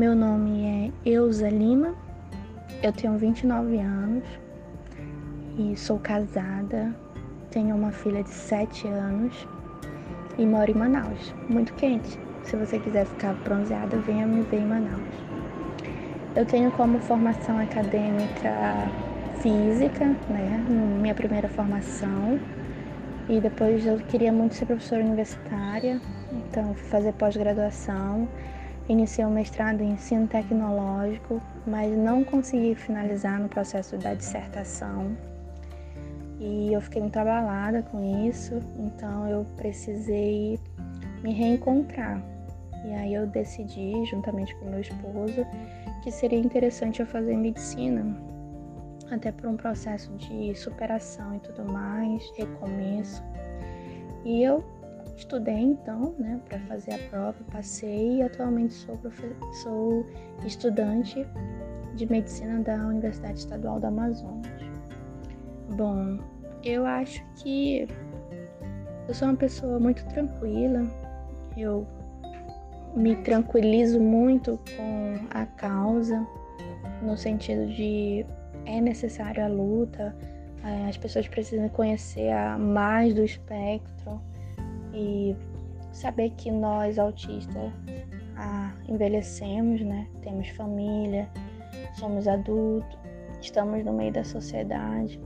Meu nome é Eusa Lima, eu tenho 29 anos e sou casada, tenho uma filha de 7 anos e moro em Manaus, muito quente. Se você quiser ficar bronzeada, venha me ver em Manaus. Eu tenho como formação acadêmica física, né, minha primeira formação, e depois eu queria muito ser professora universitária, então fui fazer pós-graduação, iniciei o mestrado em ensino tecnológico, mas não consegui finalizar no processo da dissertação. E eu fiquei muito abalada com isso, então eu precisei me reencontrar. E aí eu decidi, juntamente com meu esposo, que seria interessante eu fazer medicina, até por um processo de superação e tudo mais, recomeço. E eu estudei então, né, para fazer a prova, passei e atualmente sou, sou estudante de medicina da Universidade Estadual do Amazonas. Bom, eu acho que eu sou uma pessoa muito tranquila, eu me tranquilizo muito com a causa, no sentido de é necessário a luta, é, as pessoas precisam conhecer a mais do espectro e saber que nós autistas ah, envelhecemos, né? Temos família, somos adultos, estamos no meio da sociedade.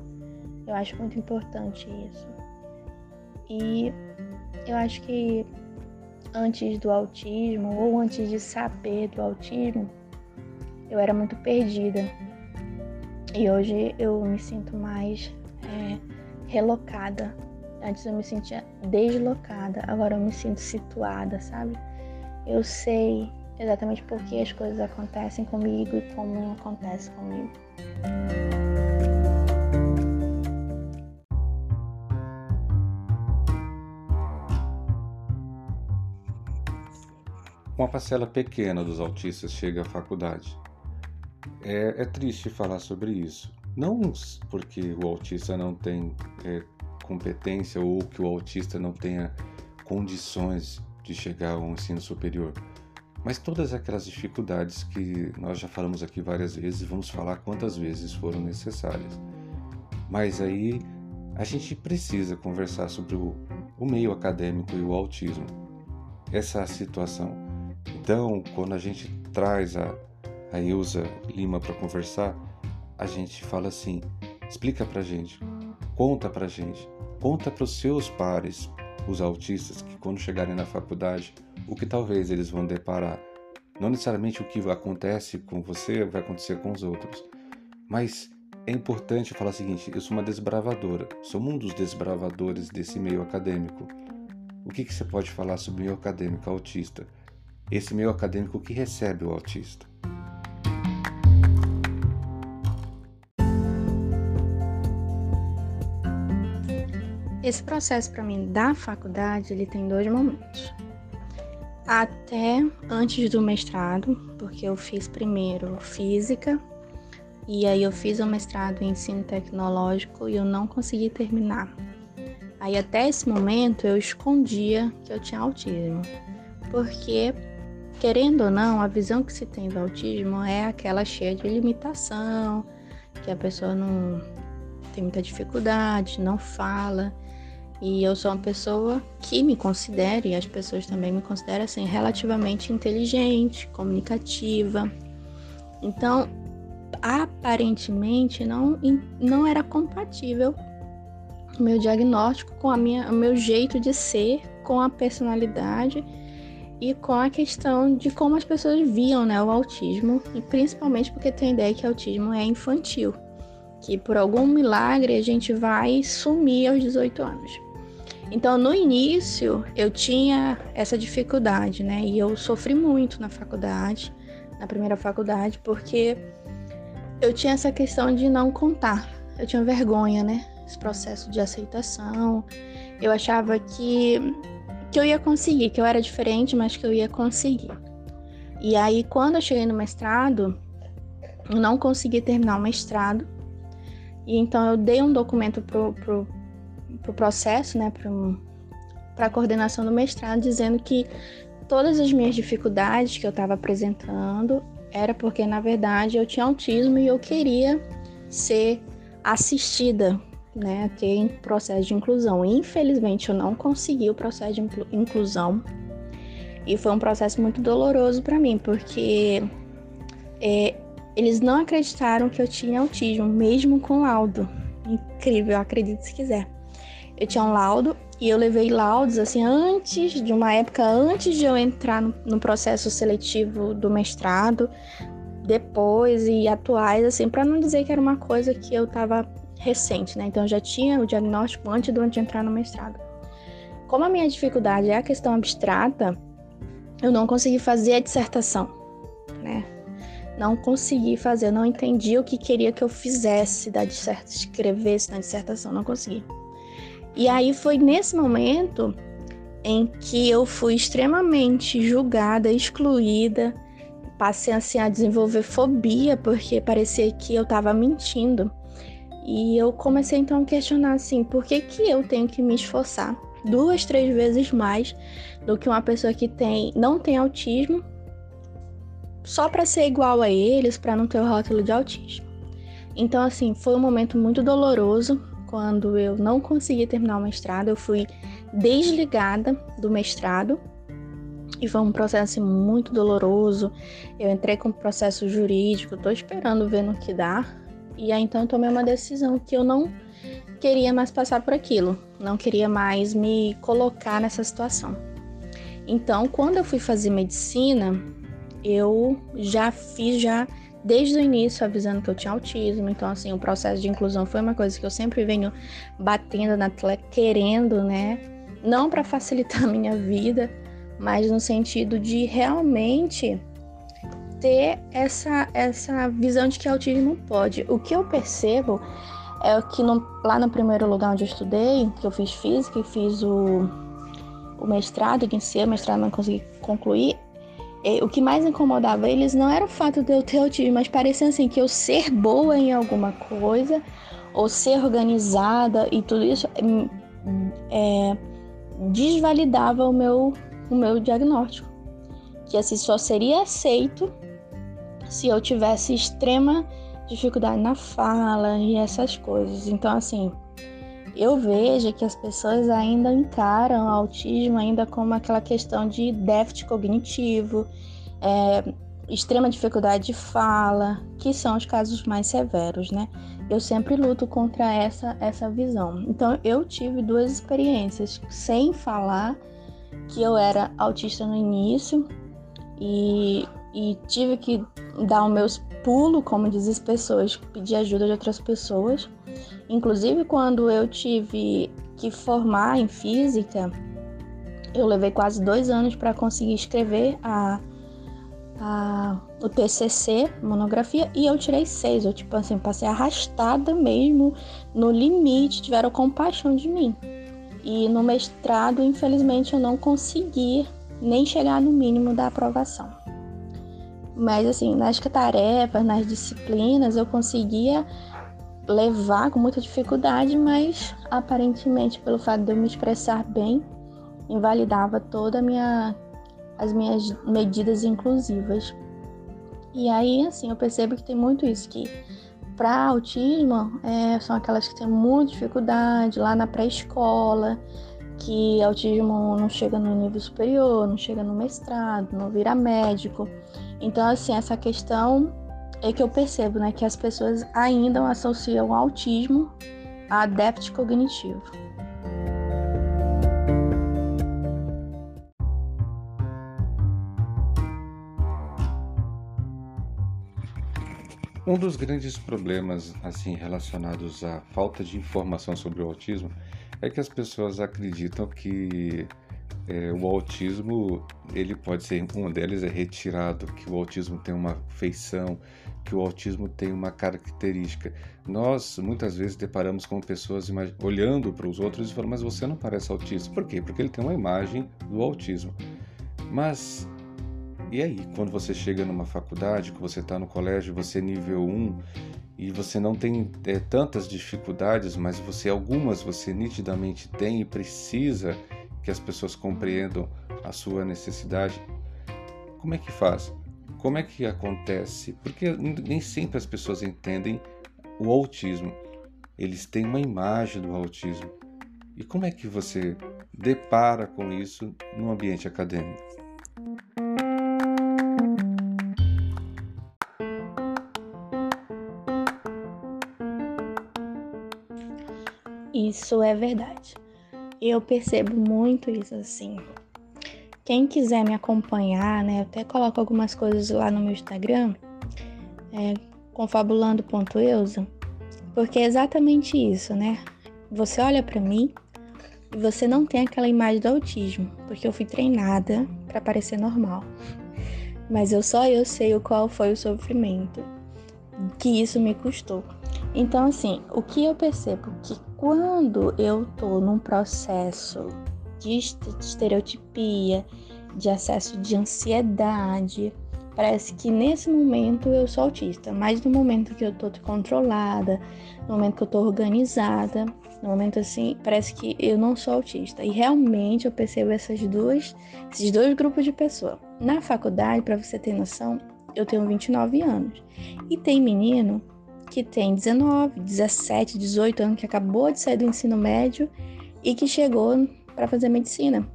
Eu acho muito importante isso. E eu acho que antes do autismo ou antes de saber do autismo, eu era muito perdida. E hoje eu me sinto mais é, relocada. Antes eu me sentia deslocada, agora eu me sinto situada, sabe? Eu sei exatamente por que as coisas acontecem comigo e como não acontecem comigo. Uma parcela pequena dos autistas chega à faculdade. É, é triste falar sobre isso. Não porque o autista não tem é, competência ou que o autista não tenha condições de chegar ao ensino superior, mas todas aquelas dificuldades que nós já falamos aqui várias vezes vamos falar quantas vezes foram necessárias. Mas aí a gente precisa conversar sobre o, o meio acadêmico e o autismo. Essa situação então, quando a gente traz a, a Ilza Lima para conversar, a gente fala assim: explica para gente, conta para gente, conta para os seus pares, os autistas, que quando chegarem na faculdade, o que talvez eles vão deparar. Não necessariamente o que acontece com você vai acontecer com os outros, mas é importante falar o seguinte: eu sou uma desbravadora, sou um dos desbravadores desse meio acadêmico. O que, que você pode falar sobre o meio acadêmico autista? esse meio acadêmico que recebe o autista. Esse processo para mim da faculdade, ele tem dois momentos. Até antes do mestrado, porque eu fiz primeiro física e aí eu fiz o mestrado em ensino tecnológico e eu não consegui terminar. Aí até esse momento eu escondia que eu tinha autismo, porque Querendo ou não, a visão que se tem do autismo é aquela cheia de limitação, que a pessoa não tem muita dificuldade, não fala. E eu sou uma pessoa que me considera, e as pessoas também me consideram assim, relativamente inteligente, comunicativa. Então, aparentemente não, não era compatível o meu diagnóstico com a minha, o meu jeito de ser, com a personalidade e com a questão de como as pessoas viam né, o autismo, e principalmente porque tem a ideia que autismo é infantil, que por algum milagre a gente vai sumir aos 18 anos. Então, no início, eu tinha essa dificuldade, né? E eu sofri muito na faculdade, na primeira faculdade, porque eu tinha essa questão de não contar. Eu tinha vergonha, né? Esse processo de aceitação. Eu achava que que eu ia conseguir, que eu era diferente, mas que eu ia conseguir. E aí, quando eu cheguei no mestrado, eu não consegui terminar o mestrado. E então eu dei um documento pro, pro, pro processo, né, para a coordenação do mestrado, dizendo que todas as minhas dificuldades que eu estava apresentando era porque, na verdade, eu tinha autismo e eu queria ser assistida, né, ter processo de inclusão. Infelizmente, eu não consegui o processo de inclusão e foi um processo muito doloroso para mim, porque é, eles não acreditaram que eu tinha autismo, mesmo com laudo. Incrível, acredite se quiser. Eu tinha um laudo e eu levei laudos assim antes de uma época antes de eu entrar no, no processo seletivo do mestrado, depois e atuais assim, para não dizer que era uma coisa que eu estava recente, né? Então eu já tinha o diagnóstico antes de eu entrar no mestrado. Como a minha dificuldade é a questão abstrata, eu não consegui fazer a dissertação, né? Não consegui fazer, não entendi o que queria que eu fizesse da dissertação, escrevesse na dissertação, não consegui. E aí foi nesse momento em que eu fui extremamente julgada, excluída, passei assim a desenvolver fobia porque parecia que eu estava mentindo. E eu comecei então a questionar assim, por que que eu tenho que me esforçar duas, três vezes mais do que uma pessoa que tem não tem autismo só para ser igual a eles, para não ter o rótulo de autismo. Então assim, foi um momento muito doloroso, quando eu não consegui terminar o mestrado, eu fui desligada do mestrado e foi um processo assim, muito doloroso. Eu entrei com processo jurídico, estou esperando ver no que dá. E aí então eu tomei uma decisão que eu não queria mais passar por aquilo, não queria mais me colocar nessa situação. Então, quando eu fui fazer medicina, eu já fiz já desde o início avisando que eu tinha autismo. Então, assim, o processo de inclusão foi uma coisa que eu sempre venho batendo na tela, querendo, né? Não para facilitar a minha vida, mas no sentido de realmente ter essa, essa visão de que autismo pode. O que eu percebo é que no, lá no primeiro lugar onde eu estudei, que eu fiz física e fiz o, o mestrado, que em si o mestrado não consegui concluir, o que mais incomodava eles não era o fato de eu ter autismo, mas parecia assim que eu ser boa em alguma coisa ou ser organizada e tudo isso hum, é, desvalidava o meu, o meu diagnóstico. Que assim só seria aceito se eu tivesse extrema dificuldade na fala e essas coisas. Então, assim, eu vejo que as pessoas ainda encaram o autismo ainda como aquela questão de déficit cognitivo, é, extrema dificuldade de fala, que são os casos mais severos, né? Eu sempre luto contra essa, essa visão. Então, eu tive duas experiências, sem falar que eu era autista no início e, e tive que dar os meus pulos, como dizem as pessoas, pedir ajuda de outras pessoas. Inclusive, quando eu tive que formar em física, eu levei quase dois anos para conseguir escrever a, a, o TCC, monografia, e eu tirei seis. Eu, tipo assim, passei arrastada mesmo, no limite, tiveram compaixão de mim. E no mestrado, infelizmente, eu não consegui nem chegar no mínimo da aprovação. Mas, assim, nas tarefas, nas disciplinas, eu conseguia levar com muita dificuldade, mas aparentemente pelo fato de eu me expressar bem, invalidava toda minha as minhas medidas inclusivas. E aí, assim, eu percebo que tem muito isso que para autismo é, são aquelas que têm muita dificuldade lá na pré-escola, que autismo não chega no nível superior, não chega no mestrado, não vira médico. Então, assim, essa questão é que eu percebo né, que as pessoas ainda associam o autismo a déficit cognitivo. Um dos grandes problemas assim relacionados à falta de informação sobre o autismo é que as pessoas acreditam que é, o autismo ele pode ser uma delas é retirado que o autismo tem uma feição que o autismo tem uma característica. Nós muitas vezes deparamos com pessoas olhando para os outros e falando mas você não parece autista. Por quê? Porque ele tem uma imagem do autismo. Mas e aí? Quando você chega numa faculdade que você está no colégio você é nível 1 e você não tem é, tantas dificuldades mas você algumas você nitidamente tem e precisa que as pessoas compreendam a sua necessidade. Como é que faz? Como é que acontece? Porque nem sempre as pessoas entendem o autismo. Eles têm uma imagem do autismo. E como é que você depara com isso no ambiente acadêmico? Isso é verdade. Eu percebo muito isso assim. Quem quiser me acompanhar, né? Eu até coloco algumas coisas lá no meu Instagram, é, confabulando.eusa, porque é exatamente isso, né? Você olha para mim e você não tem aquela imagem do autismo, porque eu fui treinada para parecer normal. Mas eu só eu sei o qual foi o sofrimento que isso me custou. Então, assim, o que eu percebo que quando eu tô num processo de estereotipia, de acesso de ansiedade, parece que nesse momento eu sou autista, mas no momento que eu tô controlada, no momento que eu tô organizada, no momento assim, parece que eu não sou autista. E realmente eu percebo essas duas, esses dois grupos de pessoas. Na faculdade, para você ter noção, eu tenho 29 anos. E tem menino que tem 19, 17, 18 anos, que acabou de sair do ensino médio e que chegou para fazer medicina.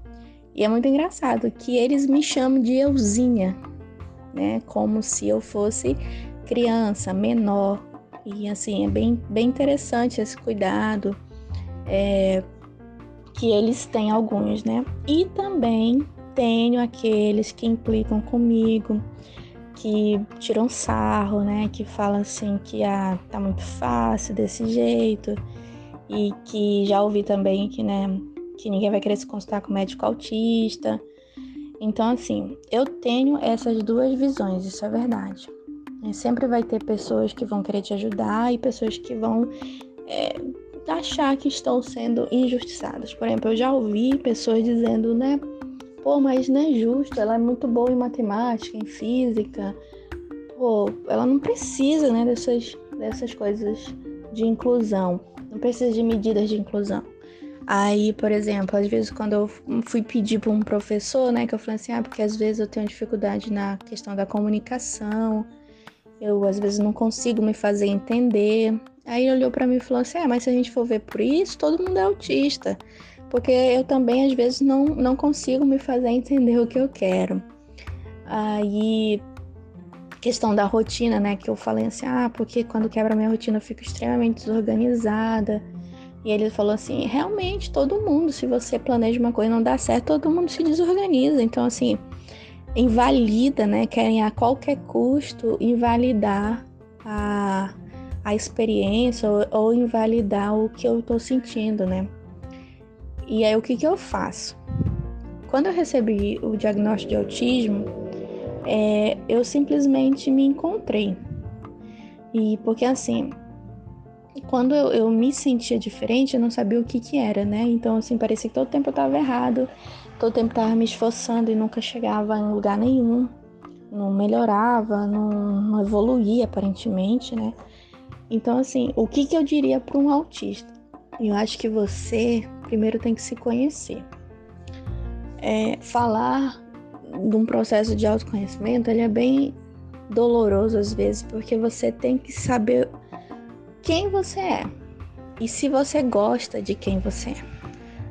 E é muito engraçado que eles me chamam de euzinha, né? Como se eu fosse criança, menor. E assim, é bem, bem interessante esse cuidado é, que eles têm alguns, né? E também tenho aqueles que implicam comigo, que tiram sarro, né? Que falam assim que ah, tá muito fácil desse jeito. E que já ouvi também que, né, que ninguém vai querer se consultar com médico autista. Então, assim, eu tenho essas duas visões, isso é verdade. E sempre vai ter pessoas que vão querer te ajudar e pessoas que vão é, achar que estão sendo injustiçadas. Por exemplo, eu já ouvi pessoas dizendo, né? Pô, mas não é justo, ela é muito boa em matemática, em física. Pô, ela não precisa, né, dessas, dessas coisas de inclusão. Não precisa de medidas de inclusão. Aí, por exemplo, às vezes quando eu fui pedir para um professor, né, que eu falei assim, ah, porque às vezes eu tenho dificuldade na questão da comunicação, eu às vezes não consigo me fazer entender. Aí ele olhou para mim e falou assim: ah, mas se a gente for ver por isso, todo mundo é autista porque eu também às vezes não, não consigo me fazer entender o que eu quero. Aí, questão da rotina, né? Que eu falei assim, ah, porque quando quebra minha rotina eu fico extremamente desorganizada. E ele falou assim: realmente, todo mundo, se você planeja uma coisa e não dá certo, todo mundo se desorganiza. Então, assim, invalida, né? Querem a qualquer custo invalidar a, a experiência ou, ou invalidar o que eu tô sentindo, né? E aí o que, que eu faço? Quando eu recebi o diagnóstico de autismo, é, eu simplesmente me encontrei. E porque assim, quando eu, eu, me sentia diferente, eu não sabia o que que era, né? Então, assim, parecia que todo tempo eu tava errado, todo tempo eu tava me esforçando e nunca chegava em lugar nenhum, não melhorava, não, não evoluía aparentemente, né? Então, assim, o que que eu diria para um autista? Eu acho que você primeiro tem que se conhecer. É, falar de um processo de autoconhecimento, ele é bem doloroso às vezes, porque você tem que saber quem você é e se você gosta de quem você é.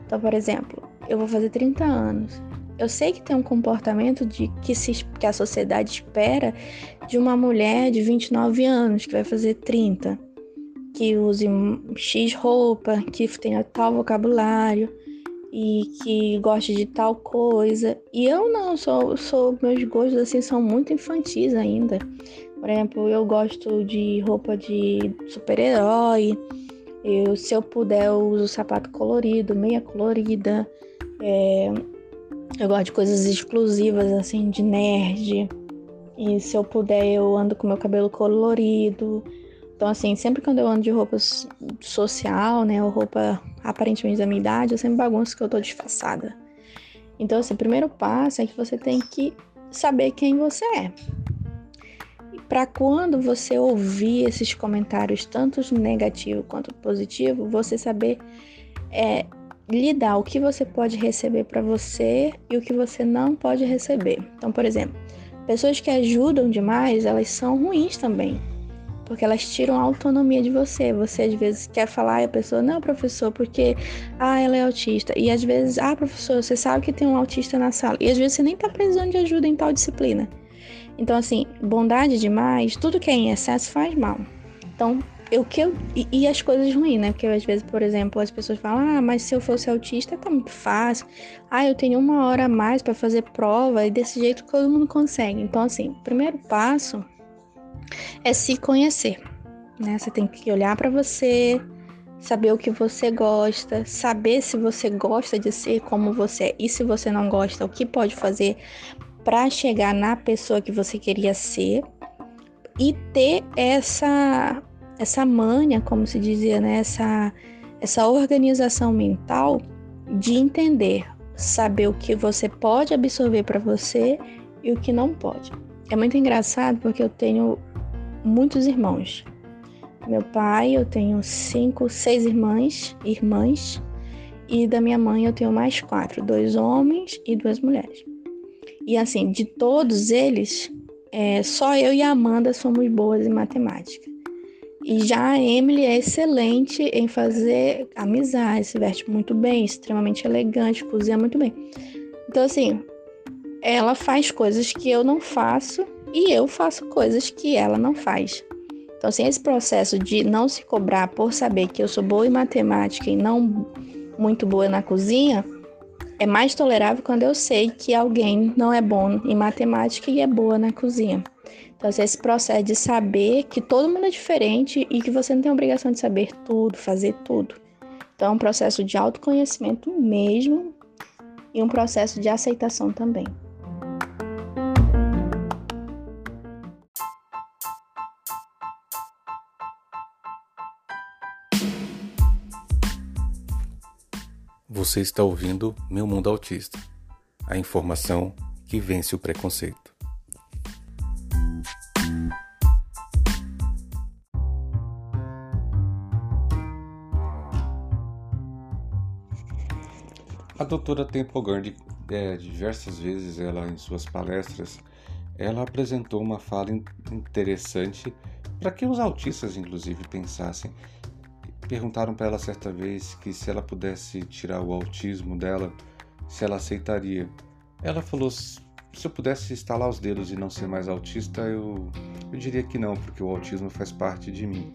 Então, por exemplo, eu vou fazer 30 anos. Eu sei que tem um comportamento de que, se, que a sociedade espera de uma mulher de 29 anos que vai fazer 30 que use X roupa, que tenha tal vocabulário e que goste de tal coisa. E eu não, sou, sou meus gostos assim são muito infantis ainda. Por exemplo, eu gosto de roupa de super-herói. Eu, se eu puder, eu uso sapato colorido, meia colorida. É, eu gosto de coisas exclusivas, assim, de nerd. E se eu puder, eu ando com meu cabelo colorido. Então, assim, sempre quando eu ando de roupa social, né, ou roupa aparentemente da minha idade, eu sempre bagunço que eu tô disfarçada. Então, assim, o primeiro passo é que você tem que saber quem você é. E para quando você ouvir esses comentários, tanto negativo quanto positivo, você saber é, dá o que você pode receber para você e o que você não pode receber. Então, por exemplo, pessoas que ajudam demais, elas são ruins também. Porque elas tiram a autonomia de você. Você às vezes quer falar e a pessoa, não, professor, porque ah, ela é autista. E às vezes, ah, professor, você sabe que tem um autista na sala. E às vezes você nem tá precisando de ajuda em tal disciplina. Então, assim, bondade demais, tudo que é em excesso faz mal. Então, o que eu, e, e, as coisas ruins, né? Porque às vezes, por exemplo, as pessoas falam: ah, mas se eu fosse autista tá muito fácil. Ah, eu tenho uma hora a mais para fazer prova e desse jeito todo mundo consegue. Então, assim, primeiro passo é se conhecer, né? Você tem que olhar para você, saber o que você gosta, saber se você gosta de ser como você é e se você não gosta, o que pode fazer para chegar na pessoa que você queria ser e ter essa essa manha, como se dizia, né? essa, essa organização mental de entender, saber o que você pode absorver para você e o que não pode. É muito engraçado porque eu tenho muitos irmãos. Meu pai, eu tenho cinco, seis irmãs, irmãs, e da minha mãe eu tenho mais quatro, dois homens e duas mulheres. E assim, de todos eles, é, só eu e a Amanda somos boas em matemática. E já a Emily é excelente em fazer amizade, se veste muito bem, extremamente elegante, cozinha muito bem. Então, assim, ela faz coisas que eu não faço e eu faço coisas que ela não faz. Então, assim, esse processo de não se cobrar por saber que eu sou boa em matemática e não muito boa na cozinha é mais tolerável quando eu sei que alguém não é bom em matemática e é boa na cozinha. Então, assim, esse processo de saber que todo mundo é diferente e que você não tem obrigação de saber tudo, fazer tudo. Então, é um processo de autoconhecimento mesmo e um processo de aceitação também. Você está ouvindo Meu Mundo Autista a informação que vence o preconceito. A doutora Temple Gandhi, é, diversas vezes, ela em suas palestras, ela apresentou uma fala interessante para que os autistas, inclusive, pensassem. Perguntaram para ela certa vez que se ela pudesse tirar o autismo dela, se ela aceitaria. Ela falou: se eu pudesse instalar os dedos e não ser mais autista, eu, eu diria que não, porque o autismo faz parte de mim.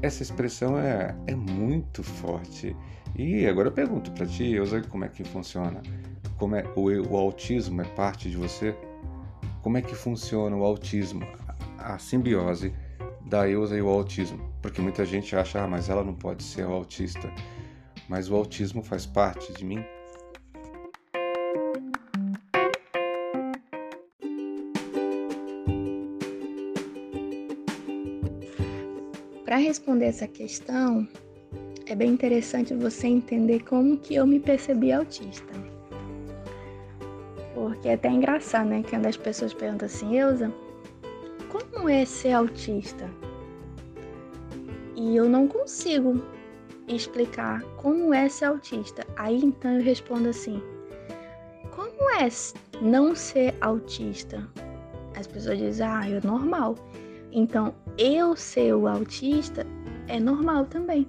Essa expressão é, é muito forte e agora eu pergunto para ti, Elza, como é que funciona? Como é o, o autismo é parte de você? Como é que funciona o autismo, a simbiose da Elza e o autismo? Porque muita gente acha, ah, mas ela não pode ser autista. Mas o autismo faz parte de mim? Para responder essa questão, é bem interessante você entender como que eu me percebi autista. Porque é até engraçado, né? Quando as pessoas perguntam assim, Eusa, como é ser autista? E eu não consigo explicar como é ser autista. Aí então eu respondo assim: como é não ser autista? As pessoas dizem, ah, é normal. Então, eu ser o autista é normal também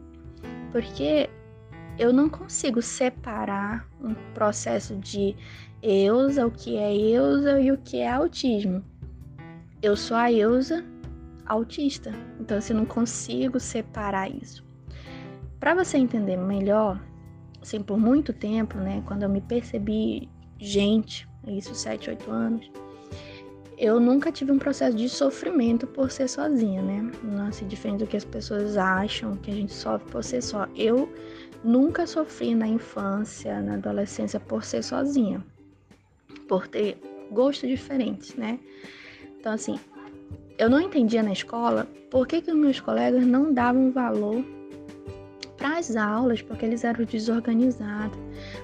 porque eu não consigo separar um processo de Eusa, o que é Eusa e o que é autismo. Eu sou a Eusa autista, então assim, eu não consigo separar isso. Para você entender melhor, assim, por muito tempo, né, quando eu me percebi gente, isso 7, 8 anos, eu nunca tive um processo de sofrimento por ser sozinha, né? Não se diferente do que as pessoas acham que a gente sofre por ser só. Eu nunca sofri na infância, na adolescência por ser sozinha, por ter gostos diferentes, né? Então, assim, eu não entendia na escola por que, que os meus colegas não davam valor para as aulas, porque eles eram desorganizados,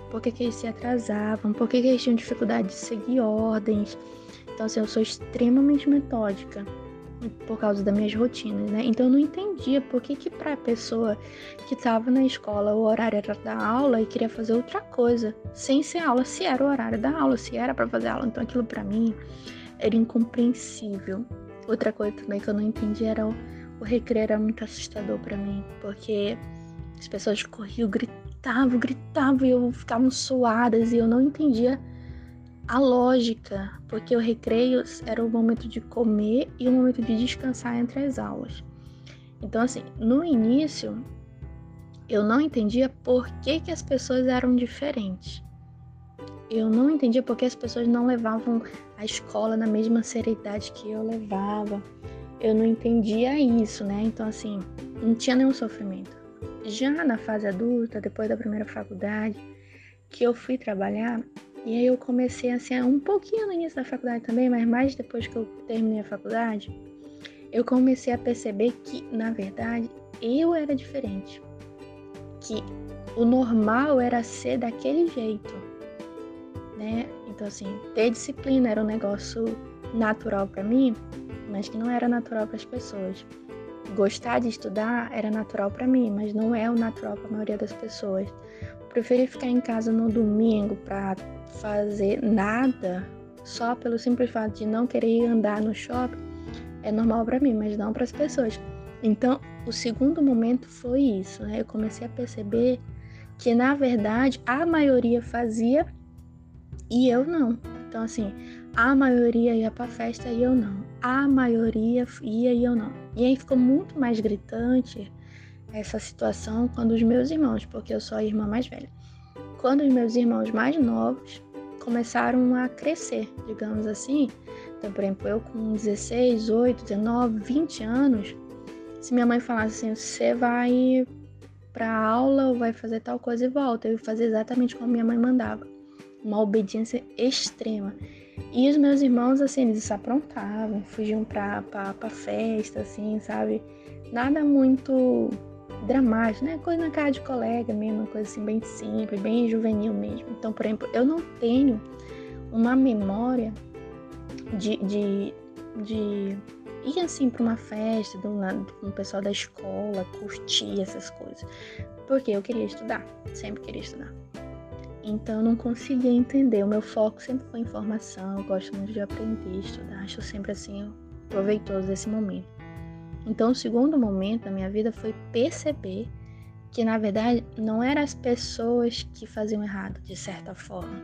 por que, eles se atrasavam, por que, eles tinham dificuldade de seguir ordens. Então, assim, eu sou extremamente metódica. por causa das minhas rotinas, né? Então eu não entendia por que que para pessoa que estava na escola o horário era da aula e queria fazer outra coisa, sem ser aula, se era o horário da aula, se era para fazer aula. Então aquilo para mim era incompreensível. Outra coisa também que eu não entendi era o, o recreio era muito assustador para mim, porque as pessoas corriam, gritavam, gritavam e eu ficava suadas e eu não entendia a lógica, porque o recreio era o momento de comer e o momento de descansar entre as aulas. Então, assim, no início, eu não entendia por que, que as pessoas eram diferentes. Eu não entendia por que as pessoas não levavam a escola na mesma seriedade que eu levava. Eu não entendia isso, né? Então, assim, não tinha nenhum sofrimento. Já na fase adulta, depois da primeira faculdade, que eu fui trabalhar, e aí eu comecei assim, um pouquinho no início da faculdade também, mas mais depois que eu terminei a faculdade, eu comecei a perceber que, na verdade, eu era diferente. Que o normal era ser daquele jeito, né? Então assim, ter disciplina era um negócio natural para mim, mas que não era natural para as pessoas. Gostar de estudar era natural para mim, mas não é o natural para a maioria das pessoas. Preferir ficar em casa no domingo para fazer nada só pelo simples fato de não querer andar no shopping é normal para mim, mas não para as pessoas. Então, o segundo momento foi isso, né? Eu comecei a perceber que na verdade a maioria fazia e eu não. Então, assim, a maioria ia para festa e eu não. A maioria ia e eu não. E aí ficou muito mais gritante essa situação quando os meus irmãos, porque eu sou a irmã mais velha, quando os meus irmãos mais novos começaram a crescer, digamos assim. Então, por exemplo, eu com 16, 8, 19, 20 anos, se minha mãe falasse assim, você vai para aula ou vai fazer tal coisa e volta, eu ia fazer exatamente como minha mãe mandava. Uma obediência extrema. E os meus irmãos, assim, eles se aprontavam, fugiam pra, pra, pra festa, assim, sabe? Nada muito dramático, né? Coisa na cara de colega mesmo, coisa assim bem simples, bem juvenil mesmo. Então, por exemplo, eu não tenho uma memória de, de, de ir assim para uma festa do lado com o pessoal da escola, curtir essas coisas. Porque eu queria estudar, sempre queria estudar. Então eu não conseguia entender. O meu foco sempre foi em formação, eu gosto muito de aprender, estudar, acho sempre assim proveitoso esse momento. Então, o segundo momento da minha vida foi perceber que, na verdade, não eram as pessoas que faziam errado, de certa forma,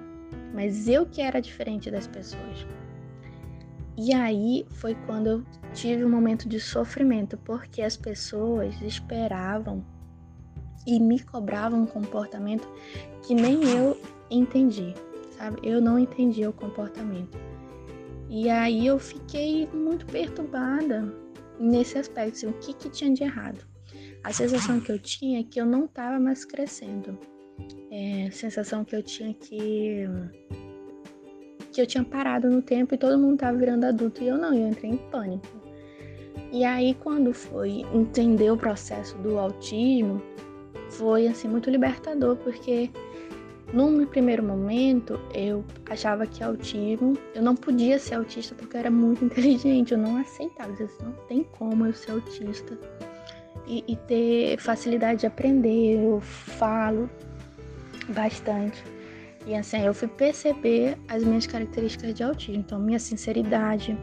mas eu que era diferente das pessoas. E aí foi quando eu tive um momento de sofrimento, porque as pessoas esperavam e me cobravam um comportamento que nem eu entendi, sabe? Eu não entendi o comportamento. E aí eu fiquei muito perturbada, nesse aspecto, assim, o que, que tinha de errado. A sensação que eu tinha é que eu não estava mais crescendo. É, sensação que eu tinha que que eu tinha parado no tempo e todo mundo estava virando adulto e eu não, eu entrei em pânico. E aí quando foi entender o processo do autismo, foi assim muito libertador, porque num primeiro momento, eu achava que autismo, eu não podia ser autista porque eu era muito inteligente, eu não aceitava, eu disse, não tem como eu ser autista e, e ter facilidade de aprender, eu falo bastante. E assim, eu fui perceber as minhas características de autismo, então minha sinceridade,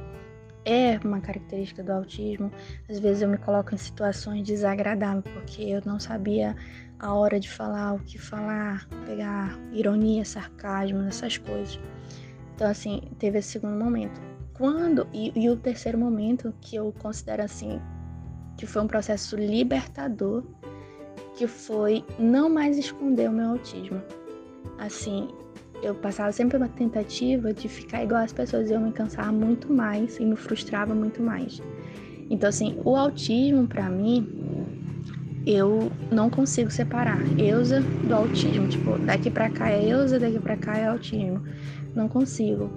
é uma característica do autismo. Às vezes eu me coloco em situações desagradáveis porque eu não sabia a hora de falar, o que falar, pegar ironia, sarcasmo, essas coisas. Então, assim, teve esse segundo momento. Quando, e, e o terceiro momento, que eu considero assim, que foi um processo libertador, que foi não mais esconder o meu autismo. Assim, eu passava sempre uma tentativa de ficar igual às pessoas eu me cansava muito mais e me frustrava muito mais. Então, assim, o autismo para mim eu não consigo separar Eusa do autismo. Tipo, daqui para cá é Eusa, daqui para cá é autismo. Não consigo.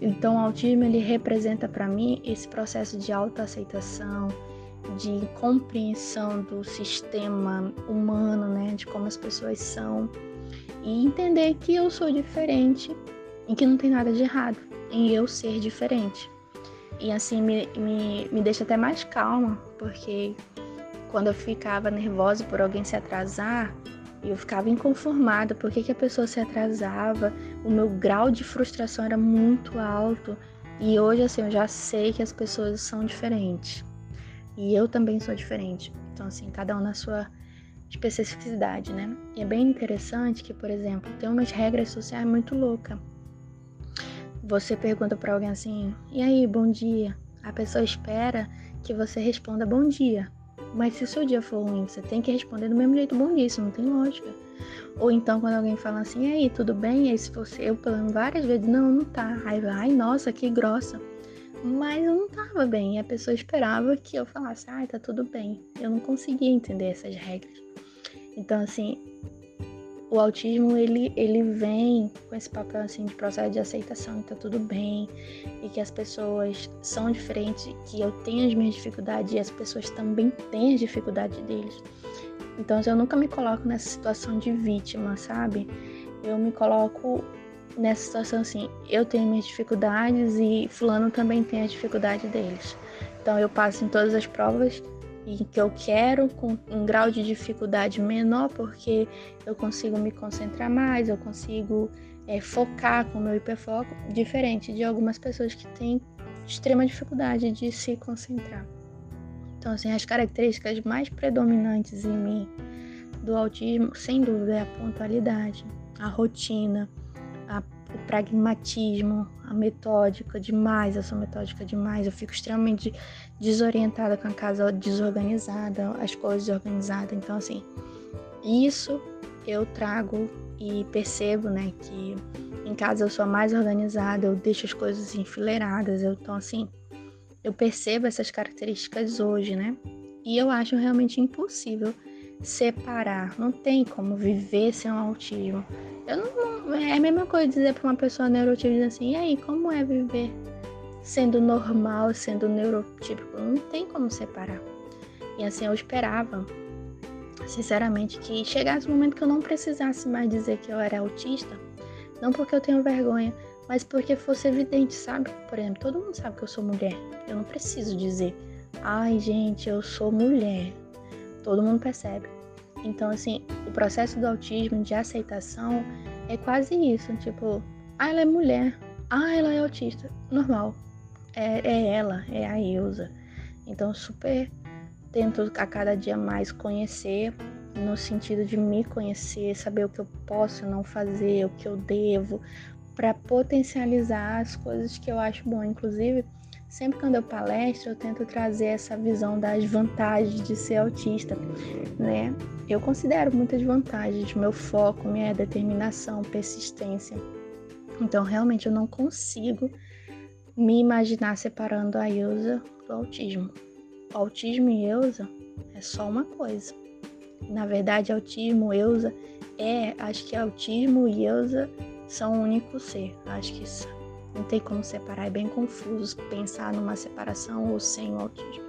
Então, o autismo ele representa para mim esse processo de autoaceitação, de compreensão do sistema humano, né, de como as pessoas são e entender que eu sou diferente e que não tem nada de errado em eu ser diferente. e assim me, me, me deixa até mais calma, porque quando eu ficava nervosa por alguém se atrasar, eu ficava inconformada, por que, a pessoa se atrasava, o meu grau de frustração era muito alto. E hoje, assim, eu já sei que as pessoas são diferentes. E eu também sou diferente. Então, assim, cada um na sua especificidade, né? E é bem interessante que, por exemplo, tem umas regras sociais muito loucas. Você pergunta para alguém assim: "E aí, bom dia?". A pessoa espera que você responda bom dia. Mas se o seu dia for ruim, você tem que responder do mesmo jeito bom dia, isso não tem lógica. Ou então quando alguém fala assim, aí, tudo bem? E aí se você, eu falando várias vezes, não, não tá. Aí ai, nossa, que grossa. Mas eu não tava bem. E a pessoa esperava que eu falasse, ai, tá tudo bem. Eu não conseguia entender essas regras. Então, assim, o autismo ele, ele vem com esse papel assim de processo de aceitação, que tá tudo bem e que as pessoas são diferentes, que eu tenho as minhas dificuldades e as pessoas também têm as dificuldades deles. Então eu nunca me coloco nessa situação de vítima, sabe? Eu me coloco nessa situação assim, eu tenho minhas dificuldades e fulano também tem a dificuldade deles. Então eu passo em todas as provas e que eu quero com um grau de dificuldade menor, porque eu consigo me concentrar mais, eu consigo é, focar com o meu hiperfoco, diferente de algumas pessoas que têm extrema dificuldade de se concentrar. Então, assim, as características mais predominantes em mim do autismo, sem dúvida, é a pontualidade, a rotina, o pragmatismo, a metódica demais, eu sou metódica demais, eu fico extremamente desorientada com a casa desorganizada, as coisas desorganizadas. Então, assim, isso eu trago e percebo, né, que em casa eu sou mais organizada, eu deixo as coisas enfileiradas, eu, então, assim, eu percebo essas características hoje, né, e eu acho realmente impossível separar, não tem como viver sem um autismo. Eu não, é a mesma coisa dizer para uma pessoa neurotípica assim, e aí, como é viver sendo normal, sendo neurotípico? Não tem como separar. E assim, eu esperava, sinceramente, que chegasse um momento que eu não precisasse mais dizer que eu era autista. Não porque eu tenho vergonha, mas porque fosse evidente, sabe? Por exemplo, todo mundo sabe que eu sou mulher. Eu não preciso dizer, ai gente, eu sou mulher. Todo mundo percebe. Então, assim, o processo do autismo de aceitação é quase isso. Tipo, ah, ela é mulher. Ah, ela é autista. Normal. É, é ela, é a Ilza. Então, super tento a cada dia mais conhecer, no sentido de me conhecer, saber o que eu posso não fazer, o que eu devo, para potencializar as coisas que eu acho bom. Inclusive, Sempre quando eu palestro, eu tento trazer essa visão das vantagens de ser autista, né? Eu considero muitas vantagens, meu foco, minha determinação, persistência. Então, realmente, eu não consigo me imaginar separando a Ilza do autismo. O autismo e Ilza é só uma coisa. Na verdade, autismo, Ilza é, acho que autismo e Ilza são um único ser. Acho que isso não tem como separar, é bem confuso pensar numa separação ou sem o autismo.